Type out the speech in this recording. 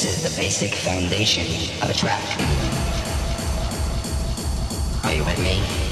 This is the basic foundation of a track. Are you with me?